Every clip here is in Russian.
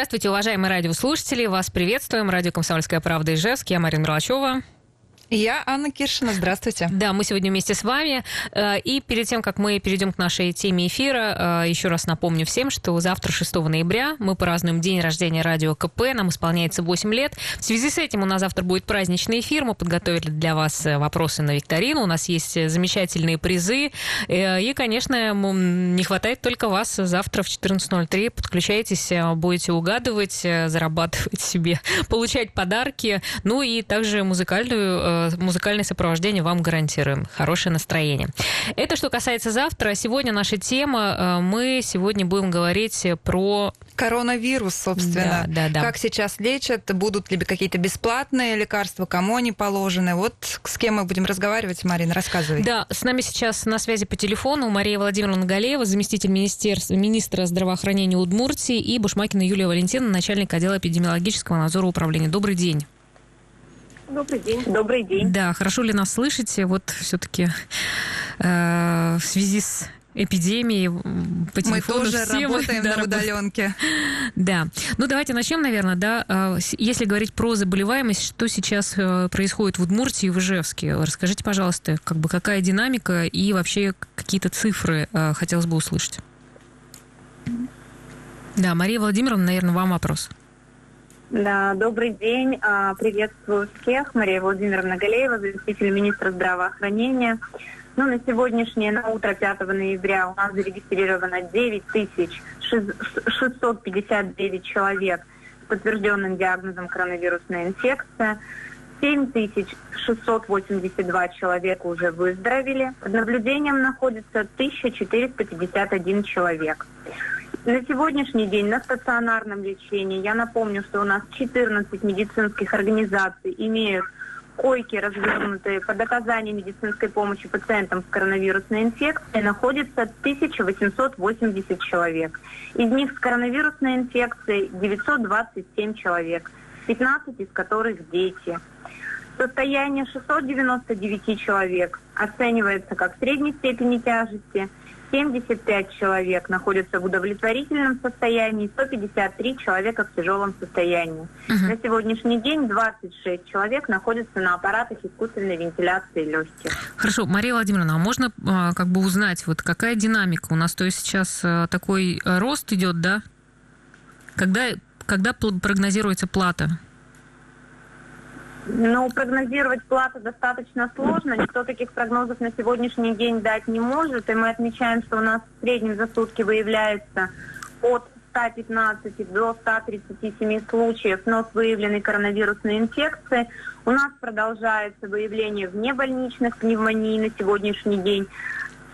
Здравствуйте, уважаемые радиослушатели. Вас приветствуем. Радио «Комсомольская правда» Ижевск. Я Марина Мерлачева. Я Анна Киршина. Здравствуйте. Да, мы сегодня вместе с вами. Э, и перед тем, как мы перейдем к нашей теме эфира, э, еще раз напомню всем, что завтра, 6 ноября, мы празднуем день рождения радио КП. Нам исполняется 8 лет. В связи с этим у нас завтра будет праздничный эфир. Мы подготовили для вас э, вопросы на викторину. У нас есть замечательные призы. И, конечно, не хватает только вас завтра в 14.03. Подключайтесь, будете угадывать, зарабатывать себе, получать подарки. Ну и также музыкальную музыкальное сопровождение вам гарантируем. Хорошее настроение. Это что касается завтра. Сегодня наша тема. Э, мы сегодня будем говорить про коронавирус, собственно. Да, да, да. Как сейчас лечат, будут ли какие-то бесплатные лекарства, кому они положены. Вот с кем мы будем разговаривать, Марина, рассказывай. Да, с нами сейчас на связи по телефону Мария Владимировна Галеева, заместитель министерства, министра здравоохранения Удмуртии, и Бушмакина Юлия Валентиновна, начальник отдела эпидемиологического надзора управления. Добрый день. Добрый день. Добрый день. Да, хорошо ли нас слышите? Вот все-таки э, в связи с эпидемией по телефону Мы тоже все работаем да, на удаленке. Да. Ну, давайте начнем, наверное, да. Э, если говорить про заболеваемость, что сейчас э, происходит в Удмуртии и в Ижевске? Расскажите, пожалуйста, как бы какая динамика и вообще какие-то цифры э, хотелось бы услышать. Да, Мария Владимировна, наверное, вам вопрос. Да, добрый день. А, приветствую всех. Мария Владимировна Галеева, заместитель министра здравоохранения. Ну, на сегодняшнее, на утро 5 ноября у нас зарегистрировано 9659 человек с подтвержденным диагнозом коронавирусная инфекция. 7682 человека уже выздоровели. Под наблюдением находится 1451 человек. На сегодняшний день на стационарном лечении, я напомню, что у нас 14 медицинских организаций имеют койки, развернутые под оказание медицинской помощи пациентам с коронавирусной инфекцией, находится 1880 человек. Из них с коронавирусной инфекцией 927 человек, 15 из которых дети. Состояние 699 человек оценивается как средней степени тяжести – 75 человек находятся в удовлетворительном состоянии, 153 человека в тяжелом состоянии. Угу. На сегодняшний день 26 человек находятся на аппаратах искусственной вентиляции легких. Хорошо, Мария Владимировна, а можно а, как бы узнать, вот какая динамика у нас? То есть сейчас а, такой рост идет, да? Когда, когда прогнозируется плата? Ну, прогнозировать плату достаточно сложно. Никто таких прогнозов на сегодняшний день дать не может. И мы отмечаем, что у нас в среднем за сутки выявляется от 115 до 137 случаев вновь выявленной коронавирусной инфекции. У нас продолжается выявление внебольничных пневмоний на сегодняшний день.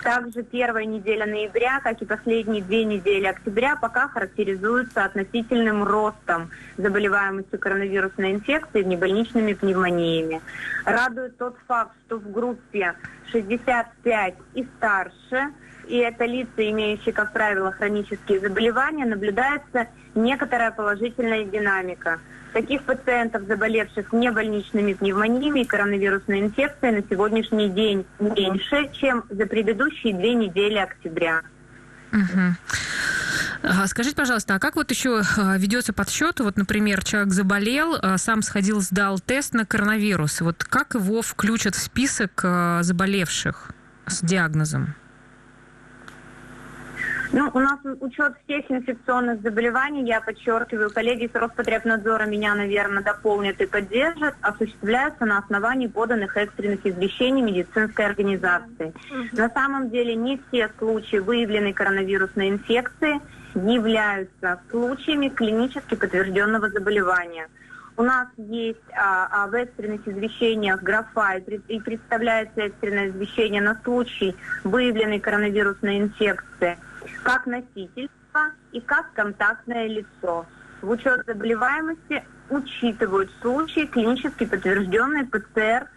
Также первая неделя ноября, как и последние две недели октября, пока характеризуются относительным ростом заболеваемости коронавирусной инфекцией и небольничными пневмониями. Радует тот факт, что в группе 65 и старше, и это лица, имеющие, как правило, хронические заболевания, наблюдается некоторая положительная динамика – Таких пациентов, заболевших небольничными пневмониями и коронавирусной инфекцией, на сегодняшний день меньше, чем за предыдущие две недели октября. Угу. Скажите, пожалуйста, а как вот еще а, ведется подсчет? Вот, например, человек заболел, а, сам сходил, сдал тест на коронавирус. Вот как его включат в список а, заболевших с диагнозом? Ну, у нас учет всех инфекционных заболеваний, я подчеркиваю, коллеги с Роспотребнадзора меня, наверное, дополнят и поддержат, осуществляется на основании поданных экстренных извещений медицинской организации. На самом деле не все случаи выявленной коронавирусной инфекции являются случаями клинически подтвержденного заболевания. У нас есть а, а, в экстренных извещениях графа и, и представляется экстренное извещение на случай выявленной коронавирусной инфекции как носительство и как контактное лицо. В учет заболеваемости учитывают случаи клинически подтвержденной ПЦР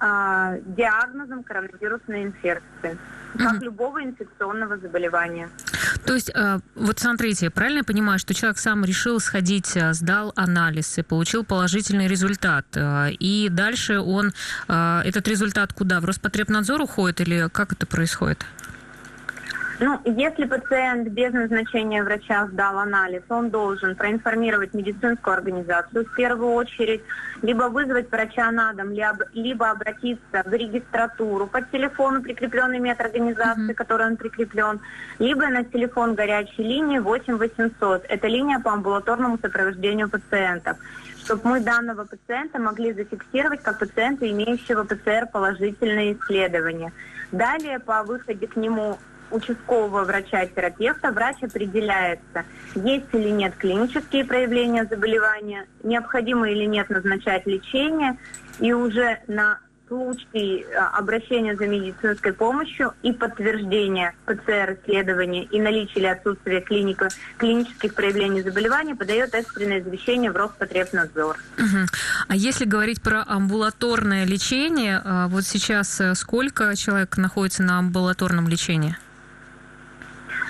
э, диагнозом коронавирусной инфекции, как mm-hmm. любого инфекционного заболевания. То есть, э, вот смотрите, правильно я понимаю, что человек сам решил сходить, э, сдал анализ и получил положительный результат, э, и дальше он этот результат куда? В Роспотребнадзор уходит или как это происходит? Ну, если пациент без назначения врача сдал анализ, он должен проинформировать медицинскую организацию в первую очередь, либо вызвать врача на дом, либо обратиться в регистратуру по телефону, прикрепленный медорганизации, mm-hmm. которой он прикреплен, либо на телефон горячей линии 8 800. Это линия по амбулаторному сопровождению пациентов чтобы мы данного пациента могли зафиксировать как пациента, имеющего ПЦР положительное исследование. Далее по выходе к нему участкового врача-терапевта врач определяется, есть или нет клинические проявления заболевания, необходимо или нет назначать лечение, и уже на случай а, обращения за медицинской помощью и подтверждения ПЦР-исследования и наличия или отсутствия клиника, клинических проявлений заболевания подает экстренное извещение в Роспотребнадзор. Угу. А если говорить про амбулаторное лечение, а, вот сейчас э, сколько человек находится на амбулаторном лечении?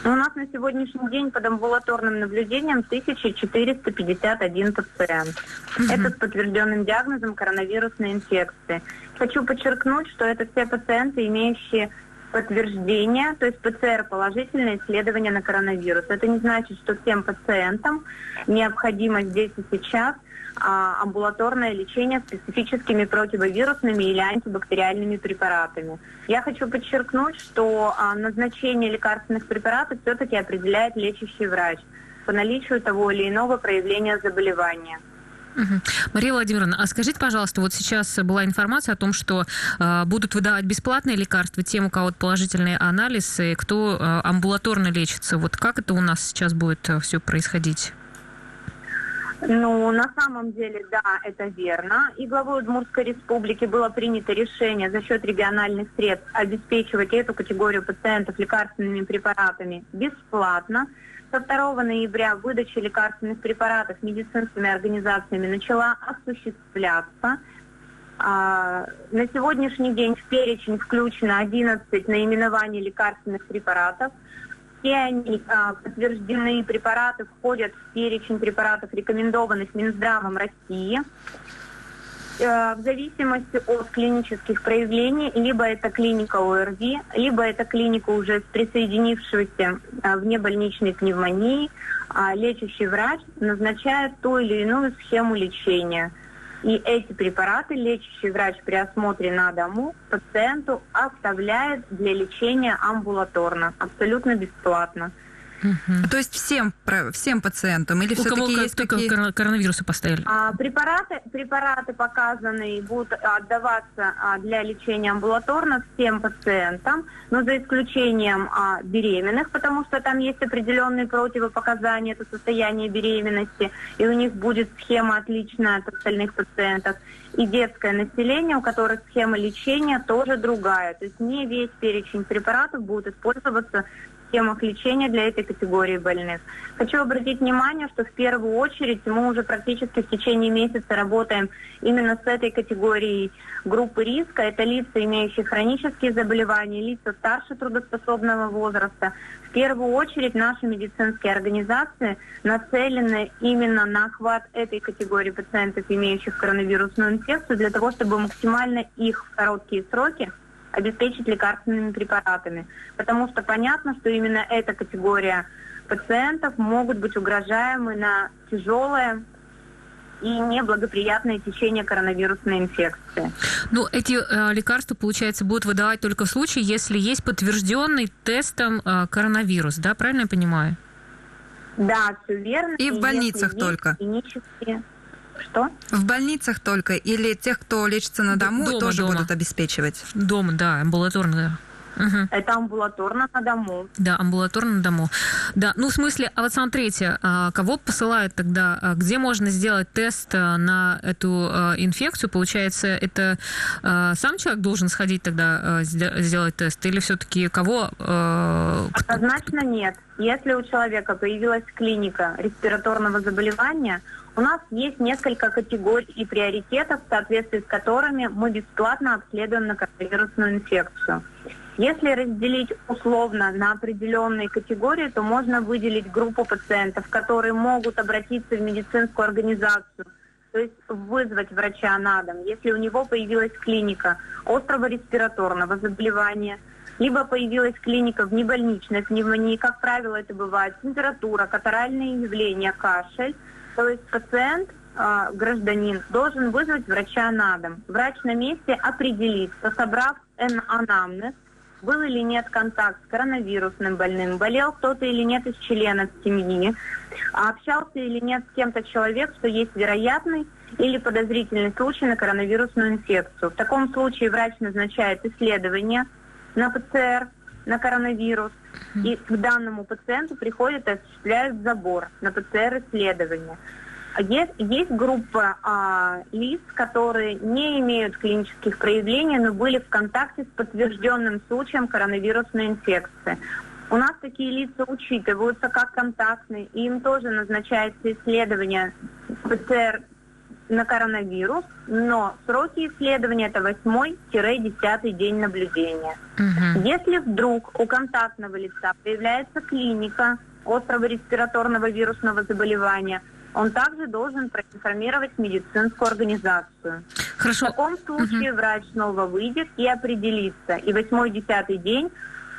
Но у нас на сегодняшний день под амбулаторным наблюдением 1451 пациент. Угу. Это с подтвержденным диагнозом коронавирусной инфекции. Хочу подчеркнуть, что это все пациенты, имеющие подтверждение, то есть ПЦР положительное исследование на коронавирус. Это не значит, что всем пациентам необходимо здесь и сейчас – а, амбулаторное лечение специфическими противовирусными или антибактериальными препаратами. Я хочу подчеркнуть, что а, назначение лекарственных препаратов все-таки определяет лечащий врач по наличию того или иного проявления заболевания. Мария Владимировна, а скажите, пожалуйста, вот сейчас была информация о том, что э, будут выдавать бесплатные лекарства тем, у кого положительные анализы, кто э, амбулаторно лечится. Вот как это у нас сейчас будет э, все происходить? Ну, на самом деле, да, это верно. И главой Удмуртской республики было принято решение за счет региональных средств обеспечивать эту категорию пациентов лекарственными препаратами бесплатно. Со 2 ноября выдача лекарственных препаратов медицинскими организациями начала осуществляться. А, на сегодняшний день в перечень включено 11 наименований лекарственных препаратов – все они а, подтверждены, препараты входят в перечень препаратов, рекомендованных Минздравом России. Э, в зависимости от клинических проявлений, либо это клиника ОРВИ, либо это клиника уже присоединившегося а, в небольничной пневмонии, а, лечащий врач назначает ту или иную схему лечения – и эти препараты лечащий врач при осмотре на дому пациенту оставляет для лечения амбулаторно, абсолютно бесплатно. Угу. То есть всем, всем пациентам или все-таки есть только такие... коронавирусы поставили? А, препараты, препараты показанные будут отдаваться а, для лечения амбулаторно всем пациентам, но за исключением а, беременных, потому что там есть определенные противопоказания, это состояние беременности, и у них будет схема отличная от остальных пациентов. И детское население, у которых схема лечения тоже другая. То есть не весь перечень препаратов будет использоваться схемах лечения для этой категории больных. Хочу обратить внимание, что в первую очередь мы уже практически в течение месяца работаем именно с этой категорией группы риска. Это лица, имеющие хронические заболевания, лица старше трудоспособного возраста. В первую очередь наши медицинские организации нацелены именно на охват этой категории пациентов, имеющих коронавирусную инфекцию, для того, чтобы максимально их в короткие сроки обеспечить лекарственными препаратами. Потому что понятно, что именно эта категория пациентов могут быть угрожаемы на тяжелое и неблагоприятное течение коронавирусной инфекции. Ну, эти э, лекарства, получается, будут выдавать только в случае, если есть подтвержденный тестом э, коронавирус, да, правильно я понимаю? Да, все верно. И, и в больницах только. Клинические что? В больницах только или тех, кто лечится на дому, дома, тоже дома. будут обеспечивать? Дома, да, амбулаторно. Угу. Это амбулаторно на дому. Да, амбулаторно на дому. Да, ну в смысле, а вот смотрите, а, кого посылают тогда, а, где можно сделать тест а, на эту инфекцию? Получается, это сам человек должен сходить тогда сделать тест, или все-таки кого? Однозначно нет. Если у человека появилась клиника респираторного заболевания, у нас есть несколько категорий и приоритетов, в соответствии с которыми мы бесплатно обследуем на коронавирусную инфекцию. Если разделить условно на определенные категории, то можно выделить группу пациентов, которые могут обратиться в медицинскую организацию, то есть вызвать врача на дом, если у него появилась клиника острого респираторного заболевания, либо появилась клиника в небольничной пневмонии, как правило, это бывает температура, катаральные явления, кашель, то есть пациент а, гражданин должен вызвать врача на дом. Врач на месте определит, собрав анамнез, был или нет контакт с коронавирусным больным, болел кто-то или нет из членов семьи, а общался или нет с кем-то человек, что есть вероятный или подозрительный случай на коронавирусную инфекцию. В таком случае врач назначает исследование на ПЦР, на коронавирус, и к данному пациенту приходят и осуществляют забор на ПЦР-исследование. Есть, есть группа а, лиц, которые не имеют клинических проявлений, но были в контакте с подтвержденным случаем коронавирусной инфекции. У нас такие лица учитываются как контактные, и им тоже назначается исследование ПЦР на коронавирус, но сроки исследования это 8-10 день наблюдения. Угу. Если вдруг у контактного лица появляется клиника острого респираторного вирусного заболевания – он также должен проинформировать медицинскую организацию. Хорошо. В таком случае угу. врач снова выйдет и определится. И восьмой-десятый день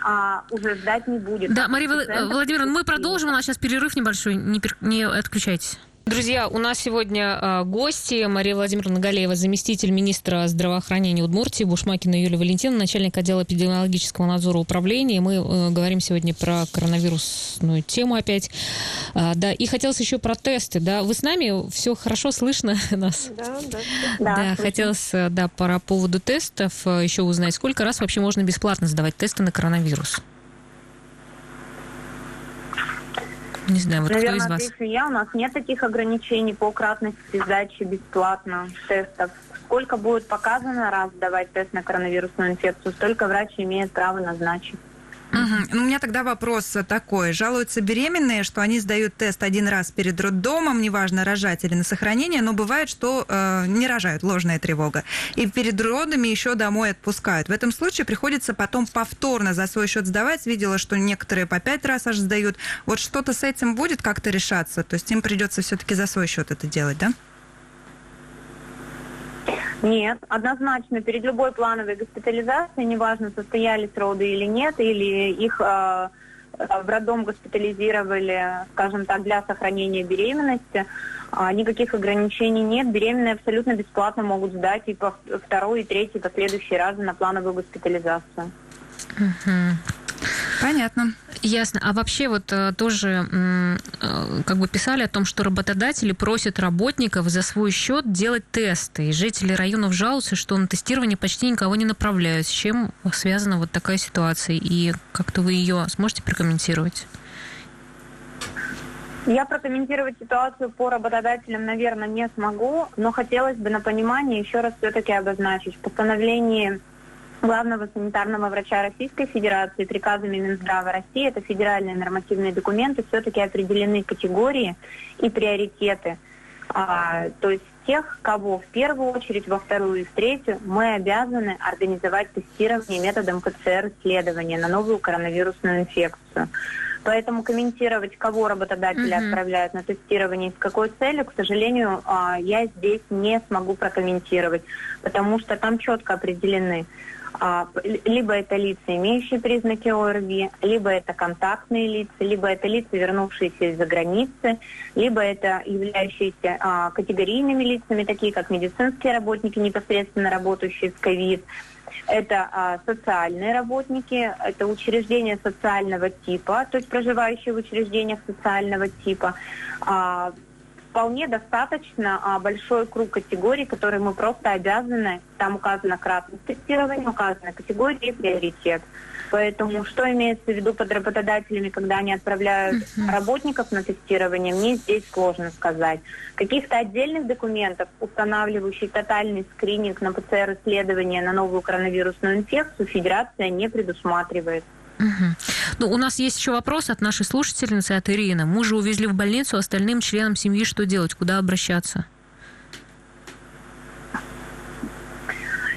а, уже ждать не будет. Да, Мария Владимировна, мы продолжим. У нас сейчас перерыв небольшой. Не, не отключайтесь. Друзья, у нас сегодня э, гости. Мария Владимировна Галеева, заместитель министра здравоохранения Удмуртии, Бушмакина Юлия Валентина, начальник отдела эпидемиологического надзора управления. Мы э, говорим сегодня про коронавирусную тему опять. А, да, и хотелось еще про тесты. Да, вы с нами? Все хорошо слышно нас? Да, да. Да, да хотелось, да, по поводу тестов еще узнать, сколько раз вообще можно бесплатно сдавать тесты на коронавирус? Не знаю, вот Наверное, кто из вас? я. У нас нет таких ограничений по кратности сдачи бесплатно тестов. Сколько будет показано раз давать тест на коронавирусную инфекцию, столько врач имеет право назначить. Угу. Ну, у меня тогда вопрос такой. Жалуются беременные, что они сдают тест один раз перед роддомом, неважно, рожать или на сохранение, но бывает, что э, не рожают, ложная тревога. И перед родами еще домой отпускают. В этом случае приходится потом повторно за свой счет сдавать. Видела, что некоторые по пять раз аж сдают. Вот что-то с этим будет как-то решаться? То есть им придется все-таки за свой счет это делать, да? Нет, однозначно перед любой плановой госпитализацией, неважно, состоялись роды или нет, или их э, в роддом госпитализировали, скажем так, для сохранения беременности, э, никаких ограничений нет. Беременные абсолютно бесплатно могут сдать и по второй, и третий, и последующие разы на плановую госпитализацию. Угу. Понятно. Ясно. А вообще вот э, тоже э, как бы писали о том, что работодатели просят работников за свой счет делать тесты. И жители районов жалуются, что на тестирование почти никого не направляют. С чем связана вот такая ситуация? И как-то вы ее сможете прокомментировать? Я прокомментировать ситуацию по работодателям, наверное, не смогу, но хотелось бы на понимание еще раз все-таки обозначить. В постановлении главного санитарного врача Российской Федерации приказами Минздрава России, это федеральные нормативные документы, все-таки определены категории и приоритеты. А, то есть тех, кого в первую очередь, во вторую и в третью мы обязаны организовать тестирование методом ПЦР-исследования на новую коронавирусную инфекцию. Поэтому комментировать, кого работодатели mm-hmm. отправляют на тестирование и с какой целью, к сожалению, а, я здесь не смогу прокомментировать, потому что там четко определены либо это лица, имеющие признаки ОРВИ, либо это контактные лица, либо это лица, вернувшиеся из-за границы, либо это являющиеся а, категорийными лицами, такие как медицинские работники, непосредственно работающие с ковид, это а, социальные работники, это учреждения социального типа, то есть проживающие в учреждениях социального типа, а, вполне достаточно а, большой круг категорий, которые мы просто обязаны, там указано кратность тестирования, указаны категории и приоритет. Поэтому что имеется в виду под работодателями, когда они отправляют uh-huh. работников на тестирование, мне здесь сложно сказать. Каких-то отдельных документов, устанавливающих тотальный скрининг на ПЦР-исследование на новую коронавирусную инфекцию, Федерация не предусматривает. Ну, у нас есть еще вопрос от нашей слушательницы, от Ирины. Мужа увезли в больницу, остальным членам семьи что делать, куда обращаться?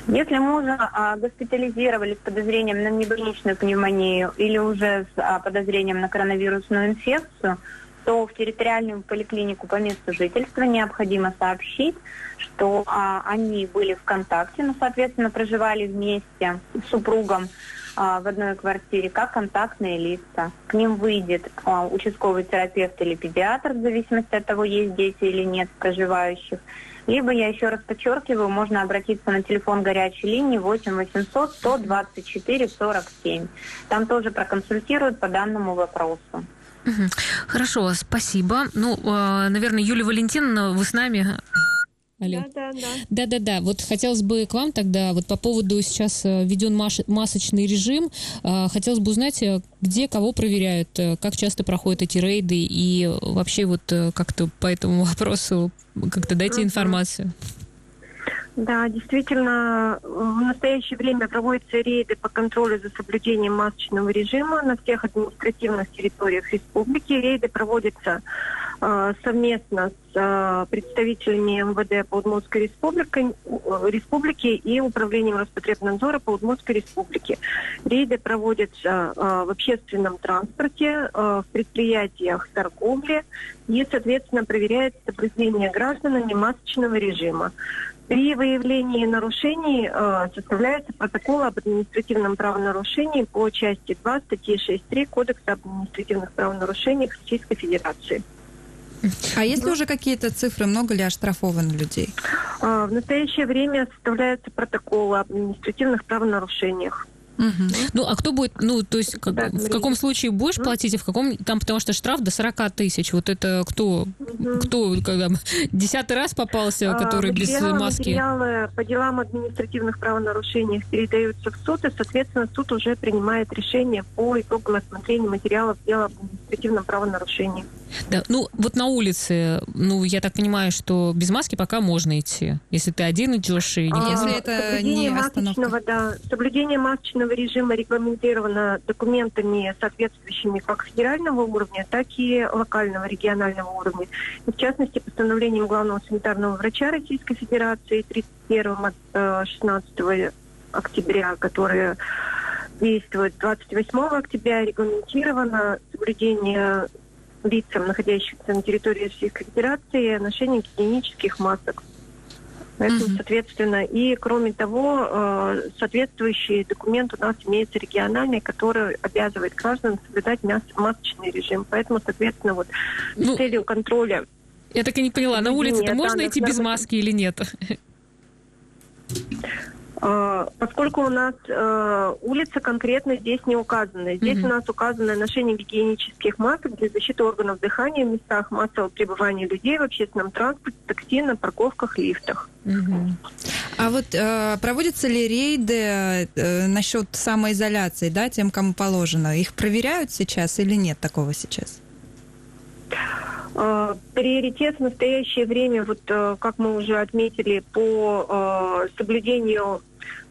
Если мужа госпитализировали с подозрением на небольничную пневмонию или уже с а, подозрением на коронавирусную инфекцию, то в территориальную поликлинику по месту жительства необходимо сообщить, что а, они были в контакте, ну, соответственно, проживали вместе с супругом в одной квартире, как контактные лица. К ним выйдет а, участковый терапевт или педиатр, в зависимости от того, есть дети или нет проживающих. Либо, я еще раз подчеркиваю, можно обратиться на телефон горячей линии 8 800 124 47. Там тоже проконсультируют по данному вопросу. Хорошо, спасибо. Ну, а, наверное, Юлия Валентиновна, вы с нами? Алло. Да, да, да. Да, да, да. Вот хотелось бы к вам тогда, вот по поводу сейчас э, введен масочный режим, э, хотелось бы узнать, э, где кого проверяют, как часто проходят эти рейды и вообще вот как-то по этому вопросу как-то дайте информацию. Да, действительно, в настоящее время проводятся рейды по контролю за соблюдением масочного режима на всех административных территориях республики. Рейды проводятся э, совместно с э, представителями МВД по Удмуртской республике, республики и Управлением Роспотребнадзора по Удмуртской республике. Рейды проводятся э, в общественном транспорте, э, в предприятиях торговли и, соответственно, проверяется соблюдение гражданами масочного режима. При выявлении нарушений э, составляется протокол об административном правонарушении по части 2 статьи 6.3 Кодекса об административных правонарушениях Российской Федерации. А есть ли уже какие-то цифры, много ли оштрафовано людей? Э, в настоящее время составляется протокол об административных правонарушениях. Угу. Ну, а кто будет, ну, то есть, как, да, в каком случае будешь угу. платить, и в каком, там, потому что штраф до 40 тысяч, вот это кто, угу. кто, когда десятый раз попался, а, который а, без маски? Материалы по делам административных правонарушений передаются в суд, и, соответственно, суд уже принимает решение по итогу рассмотрения материалов дела об административном правонарушении. Да, ну, вот на улице, ну, я так понимаю, что без маски пока можно идти, если ты один идешь и... А, если это не остановка. Да, соблюдение масочного масочного режима регламентировано документами, соответствующими как федерального уровня, так и локального, регионального уровня. И, в частности, постановлением главного санитарного врача Российской Федерации 31 16 э, октября, которое действует 28 октября, регламентировано соблюдение лицам, находящихся на территории Российской Федерации, ношение гигиенических масок. Поэтому, mm-hmm. соответственно, и кроме того, э, соответствующий документ у нас имеется региональный, который обязывает граждан соблюдать масочный режим. Поэтому, соответственно, вот ну, с целью контроля... Я так и не поняла, на улице-то можно идти без маски или нет? А, поскольку у нас э, улица конкретно здесь не указана. Здесь mm-hmm. у нас указано ношение гигиенических масок для защиты органов дыхания в местах массового пребывания людей в общественном транспорте, такси, на парковках, лифтах. Mm-hmm. А вот э, проводятся ли рейды э, насчет самоизоляции, да, тем, кому положено? Их проверяют сейчас или нет такого сейчас? Uh, приоритет в настоящее время, вот uh, как мы уже отметили, по uh, соблюдению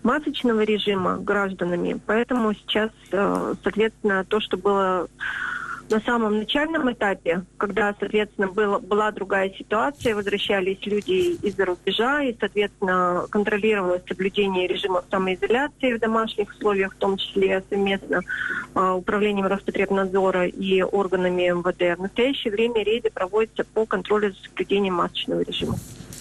масочного режима гражданами. Поэтому сейчас, э, соответственно, то, что было на самом начальном этапе, когда, соответственно, было, была другая ситуация, возвращались люди из-за рубежа, и, соответственно, контролировалось соблюдение режима самоизоляции в домашних условиях, в том числе совместно э, управлением Роспотребнадзора и органами МВД. В настоящее время рейды проводятся по контролю за соблюдением масочного режима.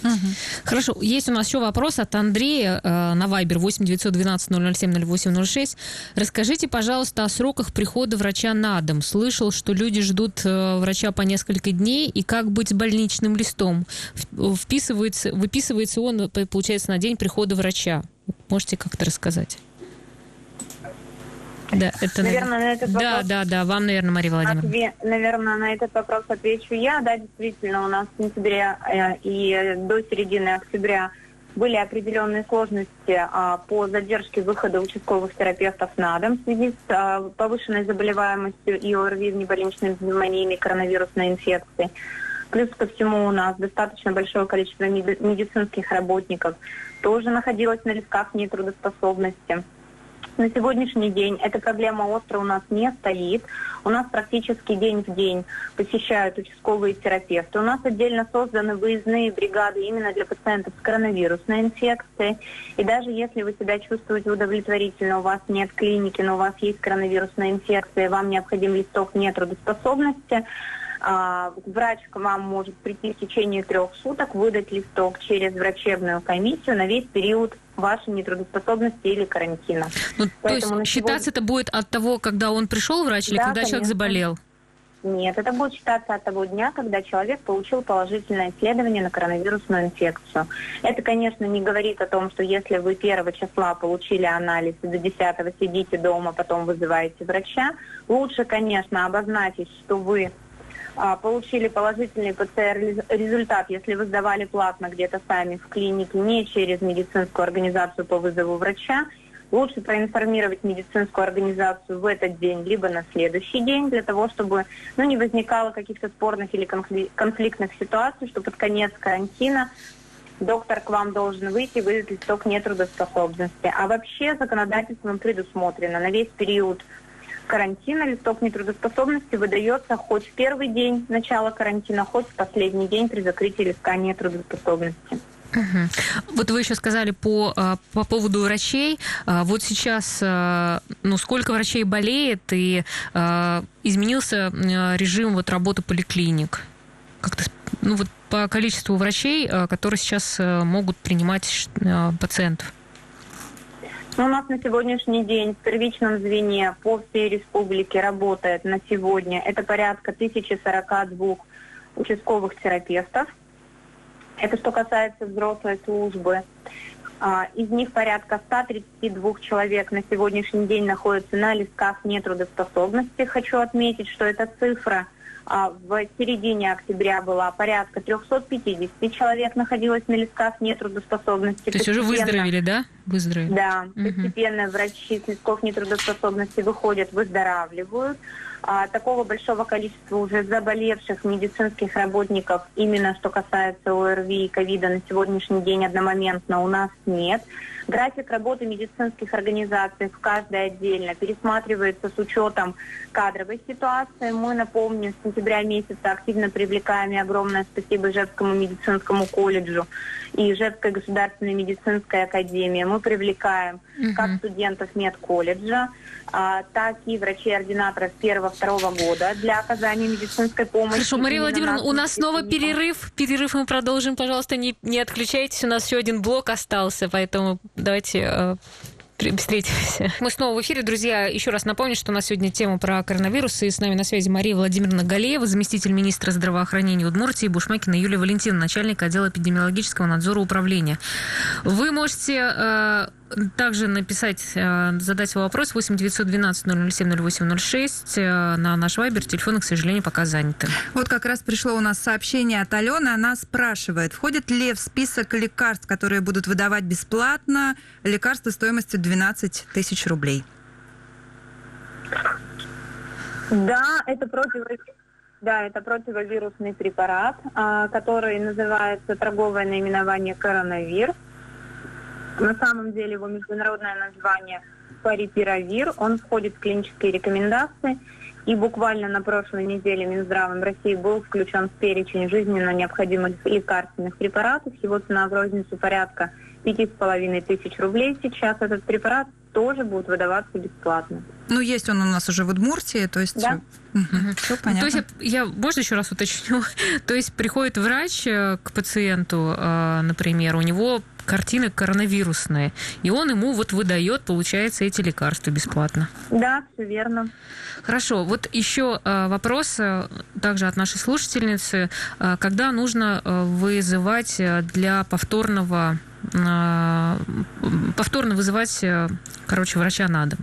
Угу. Хорошо. Есть у нас еще вопрос от Андрея э, на Viber 8 912 007 0806. Расскажите, пожалуйста, о сроках прихода врача на дом. Слышал, что люди ждут э, врача по несколько дней. И как быть с больничным листом? Вписывается, выписывается он, получается, на день прихода врача. Можете как-то рассказать? Да, это, наверное, на этот вопрос... Да, да, да, вам, наверное, Мария Владимировна. Отве... Наверное, на этот вопрос отвечу я. Да, действительно, у нас в сентябре э, и до середины октября были определенные сложности а, по задержке выхода участковых терапевтов на дом в связи с а, повышенной заболеваемостью и ОРВИ, внебольничной пневмонии, коронавирусной инфекции. Плюс ко всему у нас достаточно большое количество медицинских работников тоже находилось на листках нетрудоспособности. На сегодняшний день эта проблема остро у нас не стоит. У нас практически день в день посещают участковые терапевты. У нас отдельно созданы выездные бригады именно для пациентов с коронавирусной инфекцией. И даже если вы себя чувствуете удовлетворительно, у вас нет клиники, но у вас есть коронавирусная инфекция, вам необходим листок нетрудоспособности, врач к вам может прийти в течение трех суток, выдать листок через врачебную комиссию на весь период вашей нетрудоспособности или карантина. Ну, то есть считаться сегодня... это будет от того, когда он пришел врач или да, когда конечно. человек заболел? Нет, это будет считаться от того дня, когда человек получил положительное исследование на коронавирусную инфекцию. Это, конечно, не говорит о том, что если вы 1 числа получили анализ и до 10 сидите дома, потом вызываете врача, лучше, конечно, обозначить, что вы а, получили положительный ПЦР-результат, если вы сдавали платно где-то сами в клинике, не через медицинскую организацию по вызову врача, лучше проинформировать медицинскую организацию в этот день, либо на следующий день, для того, чтобы ну, не возникало каких-то спорных или конфликтных ситуаций, что под конец карантина доктор к вам должен выйти выдать листок нетрудоспособности. А вообще законодательством предусмотрено на весь период карантина листок нетрудоспособности выдается хоть в первый день начала карантина, хоть в последний день при закрытии листка нетрудоспособности. Угу. Вот вы еще сказали по, а, по поводу врачей. А, вот сейчас, а, ну, сколько врачей болеет и изменился режим вот работы поликлиник? Как-то, ну, вот по количеству врачей, которые сейчас могут принимать пациентов? Ну, у нас на сегодняшний день в первичном звене по всей республике работает на сегодня это порядка 1042 участковых терапевтов – это что касается взрослой службы. А, из них порядка 132 человек на сегодняшний день находятся на листках нетрудоспособности. Хочу отметить, что эта цифра в середине октября была порядка 350 человек находилось на листках нетрудоспособности. То есть уже выздоровели, да? Выздоровели. Да, угу. постепенно врачи с листков нетрудоспособности выходят, выздоравливают а, такого большого количества уже заболевших медицинских работников, именно что касается ОРВИ и ковида, на сегодняшний день одномоментно у нас нет. График работы медицинских организаций в каждой отдельно пересматривается с учетом кадровой ситуации. Мы, напомню, с сентября месяца активно привлекаем и огромное спасибо Ижевскому медицинскому колледжу и Ижевской государственной медицинской академии. Мы привлекаем угу. как студентов медколледжа, а, так и врачей-ординаторов первого-второго года для оказания медицинской помощи. Хорошо, Мария Владимировна, у нас снова перерыв. Перерыв мы продолжим. Пожалуйста, не, не отключайтесь. У нас еще один блок остался, поэтому давайте э, встретимся. Мы снова в эфире, друзья. Еще раз напомню, что у нас сегодня тема про коронавирус. И с нами на связи Мария Владимировна Галеева, заместитель министра здравоохранения Удмуртии, Бушмакина Юлия Валентина, начальник отдела эпидемиологического надзора управления. Вы можете э, также написать, э, задать свой вопрос 8 912 007 0806 на наш вайбер. Телефоны, к сожалению, пока заняты. Вот как раз пришло у нас сообщение от Алены. Она спрашивает, входит ли в список лекарств, которые будут выдавать бесплатно, лекарства стоимостью 12 тысяч рублей? Да, это против да, это противовирусный препарат, а, который называется торговое наименование коронавирус. На самом деле его международное название парипиравир. Он входит в клинические рекомендации. И буквально на прошлой неделе Минздравом России был включен в перечень жизненно необходимых лекарственных препаратов. Его цена в розницу порядка пяти с половиной тысяч рублей сейчас. Этот препарат тоже будет выдаваться бесплатно. Ну, есть он у нас уже в Удмуртии, то есть... Да. Угу. Все понятно. То есть, я, можно еще раз уточню? то есть, приходит врач э, к пациенту, э, например, у него картины коронавирусные, и он ему вот выдает, получается, эти лекарства бесплатно. Да, все верно. Хорошо, вот еще э, вопрос также от нашей слушательницы. Когда нужно вызывать для повторного повторно вызывать, короче, врача на дом?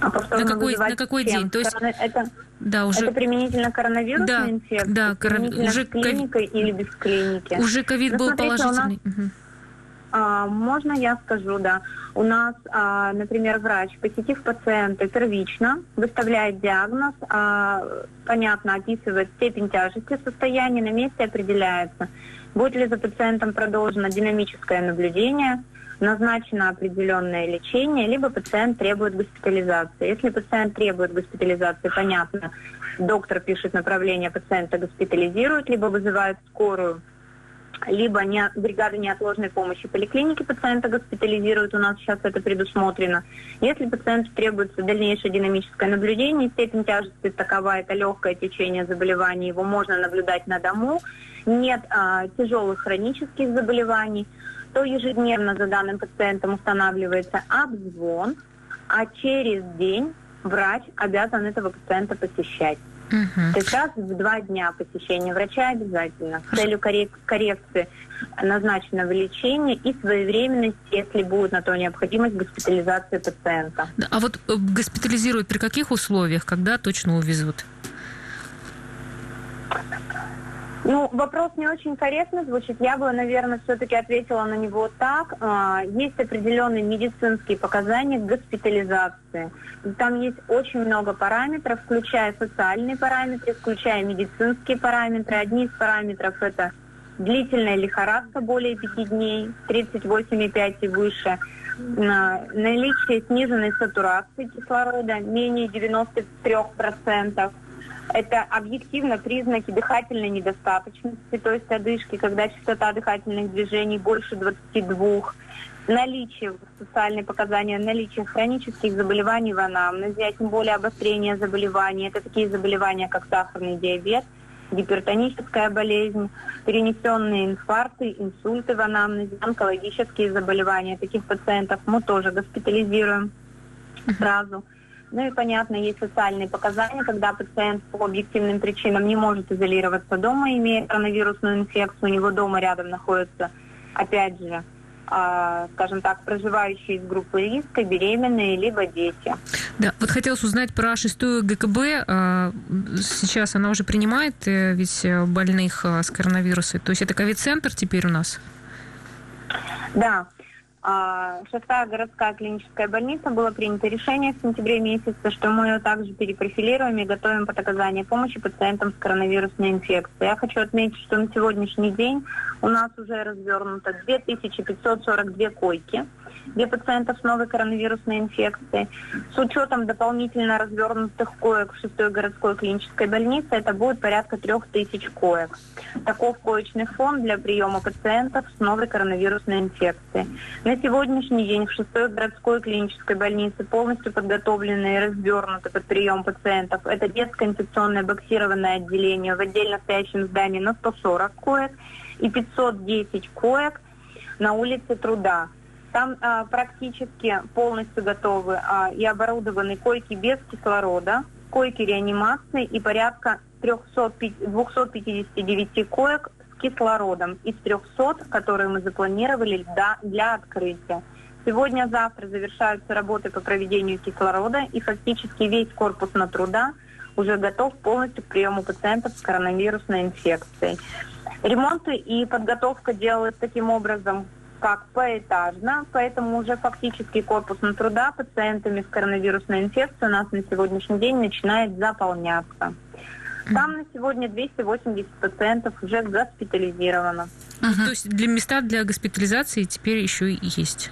А на какой, на какой день? То есть... Это, да, уже... это применительно коронавирусной да, инфекции? Да, кор... уже с клиникой или без клиники? Уже ковид был смотрите, положительный. Нас... Угу. А, можно я скажу, да. У нас, а, например, врач, посетив пациента первично, выставляет диагноз, а, понятно, описывает степень тяжести состояния, на месте определяется, будет ли за пациентом продолжено динамическое наблюдение, назначено определенное лечение, либо пациент требует госпитализации. Если пациент требует госпитализации, понятно, доктор пишет направление, пациента госпитализируют, либо вызывают скорую либо не, бригады неотложной помощи поликлиники пациента госпитализируют, у нас сейчас это предусмотрено. Если пациенту требуется дальнейшее динамическое наблюдение, степень тяжести такова, это легкое течение заболеваний, его можно наблюдать на дому, нет а, тяжелых хронических заболеваний, то ежедневно за данным пациентом устанавливается обзвон, а через день врач обязан этого пациента посещать. Угу. То есть раз в два дня посещения врача обязательно. С целью коррекции назначенного лечения и своевременности, если будет на то необходимость госпитализации пациента. А вот э, госпитализируют при каких условиях, когда точно увезут? Ну, вопрос не очень корректно звучит. Я бы, наверное, все-таки ответила на него так. А, есть определенные медицинские показания госпитализации. Там есть очень много параметров, включая социальные параметры, включая медицинские параметры. Одни из параметров это длительная лихорадка более 5 дней, 38,5 и выше, наличие сниженной сатурации кислорода менее 93%, это объективно признаки дыхательной недостаточности, то есть одышки, когда частота дыхательных движений больше 22, наличие, социальные показания, наличие хронических заболеваний в анамнезе, а тем более обострение заболеваний. Это такие заболевания, как сахарный диабет, гипертоническая болезнь, перенесенные инфаркты, инсульты в анамнезе, онкологические заболевания. Таких пациентов мы тоже госпитализируем сразу. Ну и, понятно, есть социальные показания, когда пациент по объективным причинам не может изолироваться дома, имея коронавирусную инфекцию, у него дома рядом находится, опять же, э, скажем так, проживающие из группы риска, беременные, либо дети. Да, вот хотелось узнать про шестую ГКБ. А, сейчас она уже принимает э, ведь э, больных э, с коронавирусом. То есть это ковид-центр теперь у нас? Да, а, шестая городская клиническая больница было принято решение в сентябре месяце, что мы ее также перепрофилируем и готовим под оказание помощи пациентам с коронавирусной инфекцией. Я хочу отметить, что на сегодняшний день у нас уже развернуто 2542 койки для пациентов с новой коронавирусной инфекцией. С учетом дополнительно развернутых коек в 6 городской клинической больнице это будет порядка 3000 коек. Таков коечный фонд для приема пациентов с новой коронавирусной инфекцией. На сегодняшний день в 6 городской клинической больнице полностью подготовлены и развернуты под прием пациентов. Это детское инфекционное боксированное отделение в отдельно стоящем здании на 140 коек и 510 коек на улице Труда. Там а, практически полностью готовы а, и оборудованы койки без кислорода, койки реанимации и порядка 300, 259 коек кислородом из 300, которые мы запланировали для, открытия. Сегодня-завтра завершаются работы по проведению кислорода и фактически весь корпус на труда уже готов полностью к приему пациентов с коронавирусной инфекцией. Ремонты и подготовка делалась таким образом, как поэтажно, поэтому уже фактически корпус на труда пациентами с коронавирусной инфекцией у нас на сегодняшний день начинает заполняться. Там на сегодня 280 пациентов уже госпитализировано. Uh-huh. То есть для места для госпитализации теперь еще и есть?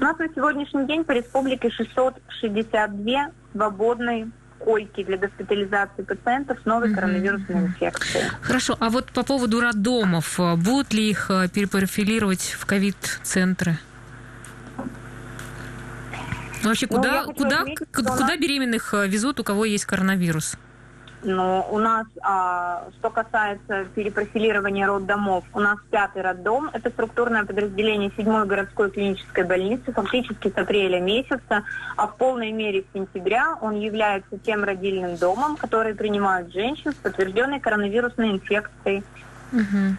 У нас на сегодняшний день по республике 662 свободные койки для госпитализации пациентов с новой коронавирусной инфекцией. Хорошо, а вот по поводу роддомов, э, будут ли их э, перепрофилировать в ковид-центры? Вообще, куда, ну, куда, отметить, куда, куда беременных э, везут, у кого есть коронавирус? Но у нас, а, что касается перепрофилирования роддомов, у нас пятый роддом, это структурное подразделение седьмой городской клинической больницы, фактически с апреля месяца, а в полной мере с сентября он является тем родильным домом, который принимает женщин с подтвержденной коронавирусной инфекцией. Угу.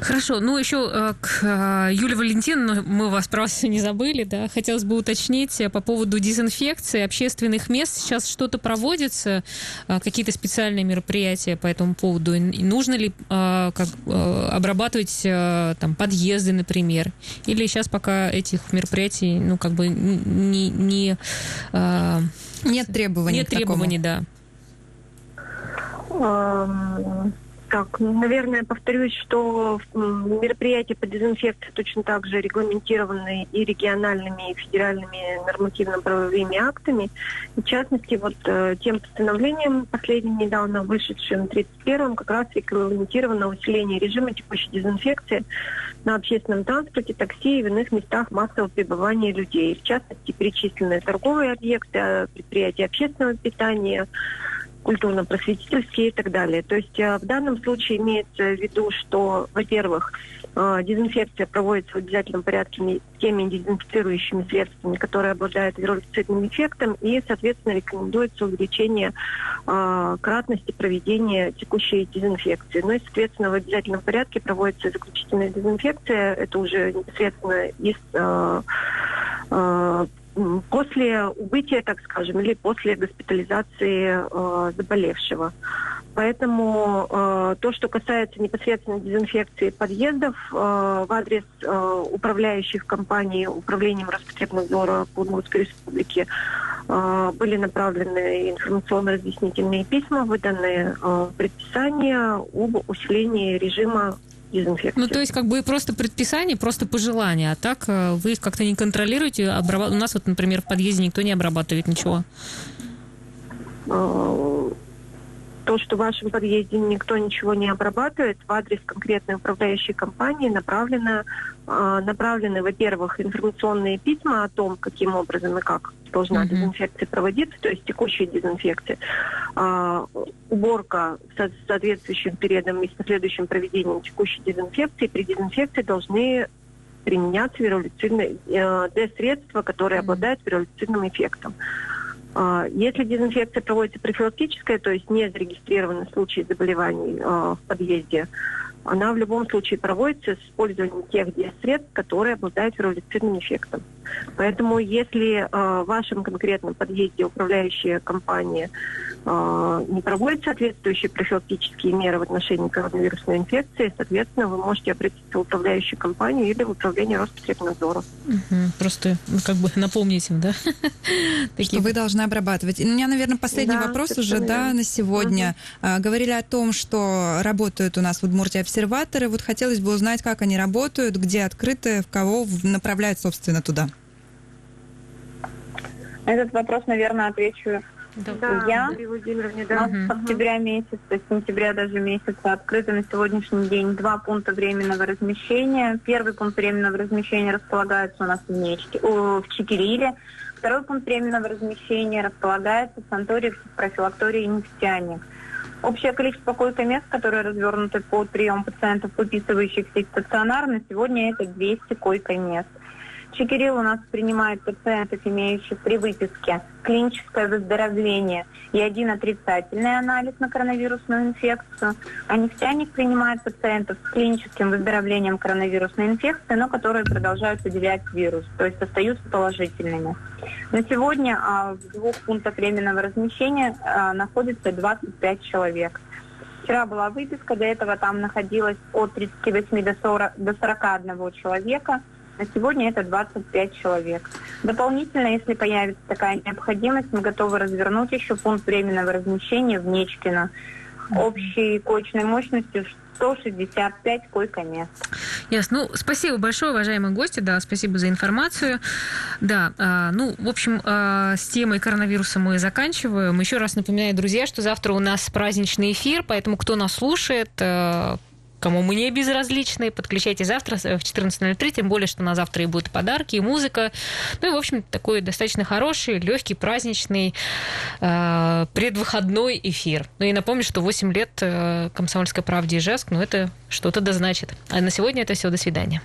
Хорошо, ну еще э, к э, Юлии Валентиновне, мы вас просто не забыли, да, хотелось бы уточнить э, по поводу дезинфекции общественных мест. Сейчас что-то проводится, какие-то специальные мероприятия по этому поводу? И нужно ли как, обрабатывать там подъезды, например? Или сейчас пока этих мероприятий, ну, как бы не... не нет требований Нет требований, да. Эм, Так, наверное, повторюсь, что мероприятия по дезинфекции точно так же регламентированы и региональными, и федеральными нормативно-правовыми актами. в частности, вот э, тем постановлением, последним недавно вышедшим 31-м, как раз регламентировано усиление режима текущей дезинфекции на общественном транспорте, такси и в иных местах массового пребывания людей. В частности, перечислены торговые объекты, предприятия общественного питания, культурно-просветительские и так далее. То есть э, в данном случае имеется в виду, что, во-первых, э, дезинфекция проводится в обязательном порядке теми дезинфицирующими средствами, которые обладают вирусцидным эффектом, и, соответственно, рекомендуется увеличение э, кратности проведения текущей дезинфекции. Ну и, соответственно, в обязательном порядке проводится заключительная дезинфекция. Это уже непосредственно из после убытия, так скажем, или после госпитализации э, заболевшего. Поэтому э, то, что касается непосредственно дезинфекции подъездов э, в адрес э, управляющих компаний управлением Роспотребнадзора Удмуртской Республики, э, были направлены информационно-разъяснительные письма, выданы э, предписания об усилении режима дезинфекции. Ну, то есть, как бы просто предписание, просто пожелание, а так э, вы их как-то не контролируете? Обрабат... У нас вот, например, в подъезде никто не обрабатывает ничего. То, что в вашем подъезде никто ничего не обрабатывает, в адрес конкретной управляющей компании направлено, а, направлены, во-первых, информационные письма о том, каким образом и как должна uh-huh. дезинфекция проводиться, то есть текущая дезинфекция, а, уборка с соответствующим периодом и с последующим проведением текущей дезинфекции. При дезинфекции должны применяться вирулицидные э, D-средства, которые uh-huh. обладают вирулицидным эффектом. А, если дезинфекция проводится профилактическая, то есть не зарегистрированы случаи заболеваний э, в подъезде, она в любом случае проводится с использованием тех средств, которые обладают вирулицидным эффектом. Поэтому если э, в вашем конкретном подъезде управляющая компания э, не проводит соответствующие профилактические меры в отношении коронавирусной инфекции, соответственно, вы можете обратиться в управляющую компанию или в управление Роспотребнадзора. Угу, просто ну, как бы напомнить им, да? Что вы должны обрабатывать. У меня, наверное, последний вопрос уже да, на сегодня. Угу. Говорили о том, что работают у нас в Удмуртии обсерваторы. Вот хотелось бы узнать, как они работают, где открыты, в кого направляют, собственно, туда. этот вопрос, наверное, отвечу да, я. Владимировне, да. У нас с октября месяца, с сентября даже месяца открыты на сегодняшний день два пункта временного размещения. Первый пункт временного размещения располагается у нас в, Нечке, о, в Чекириле. Второй пункт временного размещения располагается в санатории профилактории «Нефтяник». Общее количество койко-мест, которые развернуты под прием пациентов, выписывающихся из стационара, сегодня это 200 койко-мест. Чекирил у нас принимает пациентов, имеющих при выписке клиническое выздоровление и один отрицательный анализ на коронавирусную инфекцию. А нефтяник принимает пациентов с клиническим выздоровлением коронавирусной инфекции, но которые продолжают выделять вирус, то есть остаются положительными. На сегодня а, в двух пунктах временного размещения а, находится 25 человек. Вчера была выписка, до этого там находилось от 38 до, 40, до 41 человека – на сегодня это 25 человек. Дополнительно, если появится такая необходимость, мы готовы развернуть еще пункт временного размещения в Нечкино общей коечной мощностью 165 койко-мест. Ясно. Ну, спасибо большое, уважаемые гости. Да, спасибо за информацию. Да, а, ну, в общем, а, с темой коронавируса мы заканчиваем. Еще раз напоминаю, друзья, что завтра у нас праздничный эфир, поэтому кто нас слушает, а, кому мы не безразличны, подключайте завтра в 14.03, тем более, что на завтра и будут подарки, и музыка. Ну и, в общем, такой достаточно хороший, легкий, праздничный э, предвыходной эфир. Ну и напомню, что 8 лет э, «Комсомольской правде» и «Жеск», ну это что-то да значит. А на сегодня это все. До свидания.